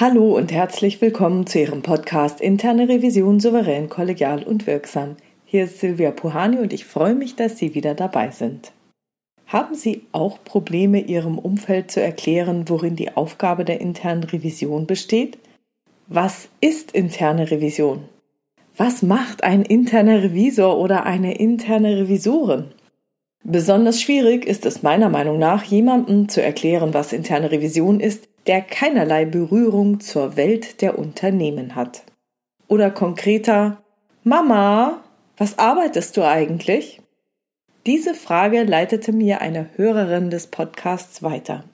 Hallo und herzlich willkommen zu Ihrem Podcast Interne Revision souverän, kollegial und wirksam. Hier ist Silvia Puhani und ich freue mich, dass Sie wieder dabei sind. Haben Sie auch Probleme, Ihrem Umfeld zu erklären, worin die Aufgabe der internen Revision besteht? Was ist interne Revision? Was macht ein interner Revisor oder eine interne Revisorin? Besonders schwierig ist es meiner Meinung nach, jemandem zu erklären, was interne Revision ist, der keinerlei Berührung zur Welt der Unternehmen hat. Oder konkreter Mama, was arbeitest du eigentlich? Diese Frage leitete mir eine Hörerin des Podcasts weiter.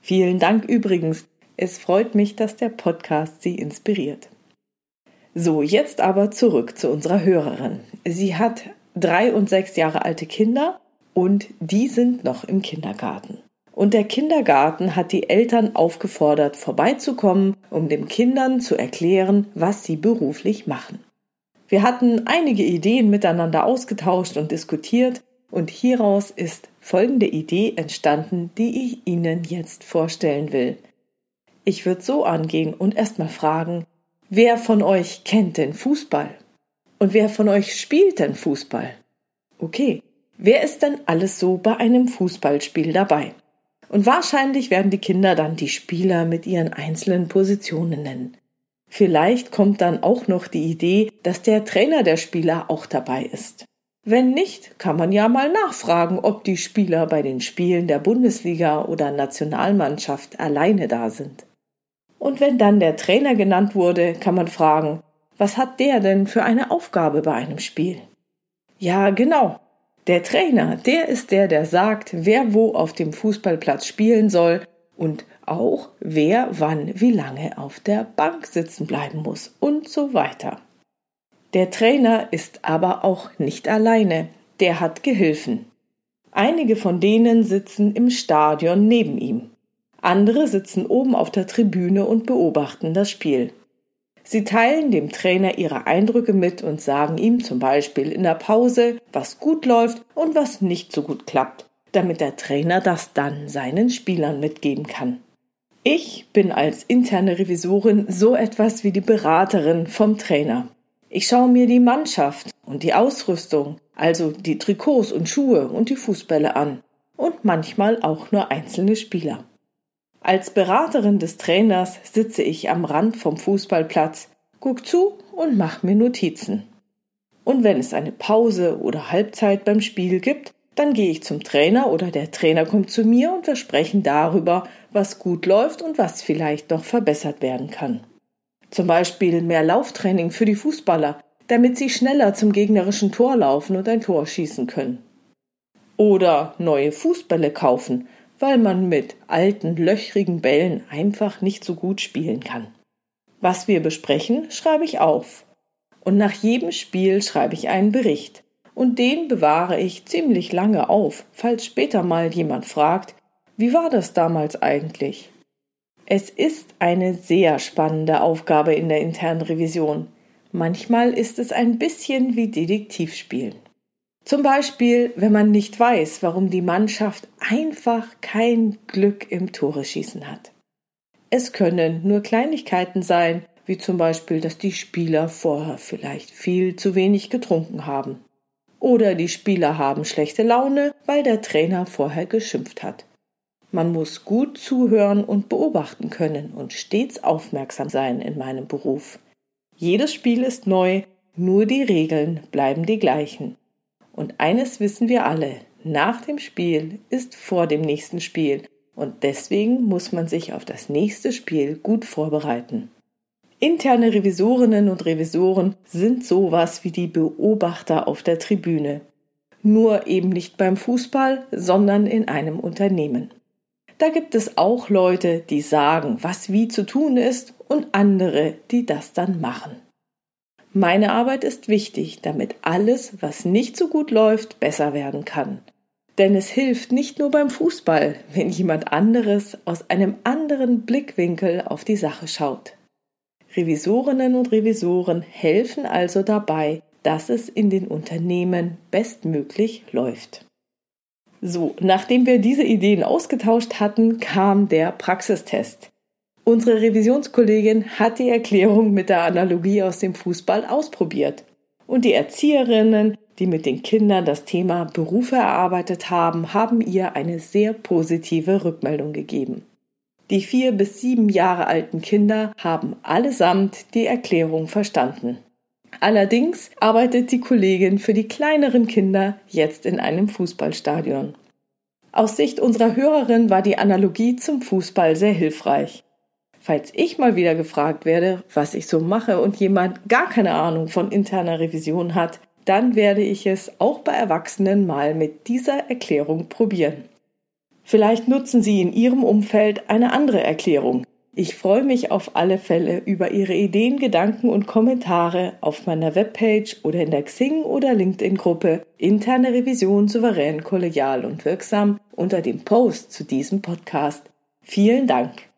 Vielen Dank übrigens. Es freut mich, dass der Podcast Sie inspiriert. So, jetzt aber zurück zu unserer Hörerin. Sie hat drei und sechs Jahre alte Kinder und die sind noch im Kindergarten. Und der Kindergarten hat die Eltern aufgefordert, vorbeizukommen, um den Kindern zu erklären, was sie beruflich machen. Wir hatten einige Ideen miteinander ausgetauscht und diskutiert, und hieraus ist folgende Idee entstanden, die ich Ihnen jetzt vorstellen will. Ich würde so angehen und erstmal fragen, wer von euch kennt denn Fußball? Und wer von euch spielt denn Fußball? Okay, wer ist denn alles so bei einem Fußballspiel dabei? Und wahrscheinlich werden die Kinder dann die Spieler mit ihren einzelnen Positionen nennen. Vielleicht kommt dann auch noch die Idee, dass der Trainer der Spieler auch dabei ist. Wenn nicht, kann man ja mal nachfragen, ob die Spieler bei den Spielen der Bundesliga oder Nationalmannschaft alleine da sind. Und wenn dann der Trainer genannt wurde, kann man fragen, was hat der denn für eine Aufgabe bei einem Spiel? Ja, genau, der Trainer, der ist der, der sagt, wer wo auf dem Fußballplatz spielen soll und auch wer wann wie lange auf der Bank sitzen bleiben muss und so weiter. Der Trainer ist aber auch nicht alleine, der hat Gehilfen. Einige von denen sitzen im Stadion neben ihm. Andere sitzen oben auf der Tribüne und beobachten das Spiel. Sie teilen dem Trainer ihre Eindrücke mit und sagen ihm zum Beispiel in der Pause, was gut läuft und was nicht so gut klappt, damit der Trainer das dann seinen Spielern mitgeben kann. Ich bin als interne Revisorin so etwas wie die Beraterin vom Trainer. Ich schaue mir die Mannschaft und die Ausrüstung, also die Trikots und Schuhe und die Fußbälle an und manchmal auch nur einzelne Spieler. Als Beraterin des Trainers sitze ich am Rand vom Fußballplatz, guck zu und mach mir Notizen. Und wenn es eine Pause oder Halbzeit beim Spiel gibt, dann gehe ich zum Trainer oder der Trainer kommt zu mir und wir sprechen darüber, was gut läuft und was vielleicht noch verbessert werden kann. Zum Beispiel mehr Lauftraining für die Fußballer, damit sie schneller zum gegnerischen Tor laufen und ein Tor schießen können. Oder neue Fußbälle kaufen, weil man mit alten, löchrigen Bällen einfach nicht so gut spielen kann. Was wir besprechen, schreibe ich auf. Und nach jedem Spiel schreibe ich einen Bericht. Und den bewahre ich ziemlich lange auf, falls später mal jemand fragt, wie war das damals eigentlich? Es ist eine sehr spannende Aufgabe in der internen Revision. Manchmal ist es ein bisschen wie Detektivspielen. Zum Beispiel, wenn man nicht weiß, warum die Mannschaft einfach kein Glück im Tore schießen hat. Es können nur Kleinigkeiten sein, wie zum Beispiel, dass die Spieler vorher vielleicht viel zu wenig getrunken haben. Oder die Spieler haben schlechte Laune, weil der Trainer vorher geschimpft hat. Man muss gut zuhören und beobachten können und stets aufmerksam sein in meinem Beruf. Jedes Spiel ist neu, nur die Regeln bleiben die gleichen. Und eines wissen wir alle, nach dem Spiel ist vor dem nächsten Spiel und deswegen muss man sich auf das nächste Spiel gut vorbereiten. Interne Revisorinnen und Revisoren sind sowas wie die Beobachter auf der Tribüne. Nur eben nicht beim Fußball, sondern in einem Unternehmen. Da gibt es auch Leute, die sagen, was wie zu tun ist und andere, die das dann machen. Meine Arbeit ist wichtig, damit alles, was nicht so gut läuft, besser werden kann. Denn es hilft nicht nur beim Fußball, wenn jemand anderes aus einem anderen Blickwinkel auf die Sache schaut. Revisorinnen und Revisoren helfen also dabei, dass es in den Unternehmen bestmöglich läuft. So, nachdem wir diese Ideen ausgetauscht hatten, kam der Praxistest. Unsere Revisionskollegin hat die Erklärung mit der Analogie aus dem Fußball ausprobiert. Und die Erzieherinnen, die mit den Kindern das Thema Berufe erarbeitet haben, haben ihr eine sehr positive Rückmeldung gegeben. Die vier bis sieben Jahre alten Kinder haben allesamt die Erklärung verstanden. Allerdings arbeitet die Kollegin für die kleineren Kinder jetzt in einem Fußballstadion. Aus Sicht unserer Hörerin war die Analogie zum Fußball sehr hilfreich. Falls ich mal wieder gefragt werde, was ich so mache und jemand gar keine Ahnung von interner Revision hat, dann werde ich es auch bei Erwachsenen mal mit dieser Erklärung probieren. Vielleicht nutzen Sie in Ihrem Umfeld eine andere Erklärung. Ich freue mich auf alle Fälle über Ihre Ideen, Gedanken und Kommentare auf meiner Webpage oder in der Xing oder LinkedIn Gruppe Interne Revision souverän, kollegial und wirksam unter dem Post zu diesem Podcast. Vielen Dank.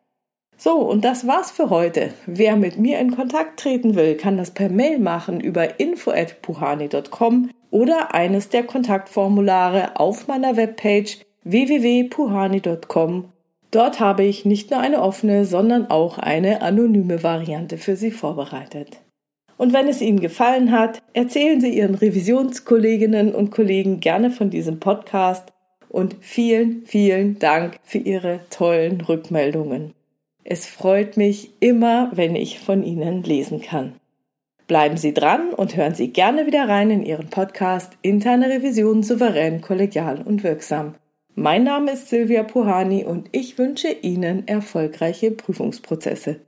So, und das war's für heute. Wer mit mir in Kontakt treten will, kann das per Mail machen über info@puhani.com oder eines der Kontaktformulare auf meiner Webpage www.puhani.com. Dort habe ich nicht nur eine offene, sondern auch eine anonyme Variante für Sie vorbereitet. Und wenn es Ihnen gefallen hat, erzählen Sie Ihren Revisionskolleginnen und Kollegen gerne von diesem Podcast und vielen, vielen Dank für Ihre tollen Rückmeldungen. Es freut mich immer, wenn ich von Ihnen lesen kann. Bleiben Sie dran und hören Sie gerne wieder rein in Ihren Podcast Interne Revision souverän, kollegial und wirksam. Mein Name ist Silvia Puhani und ich wünsche Ihnen erfolgreiche Prüfungsprozesse.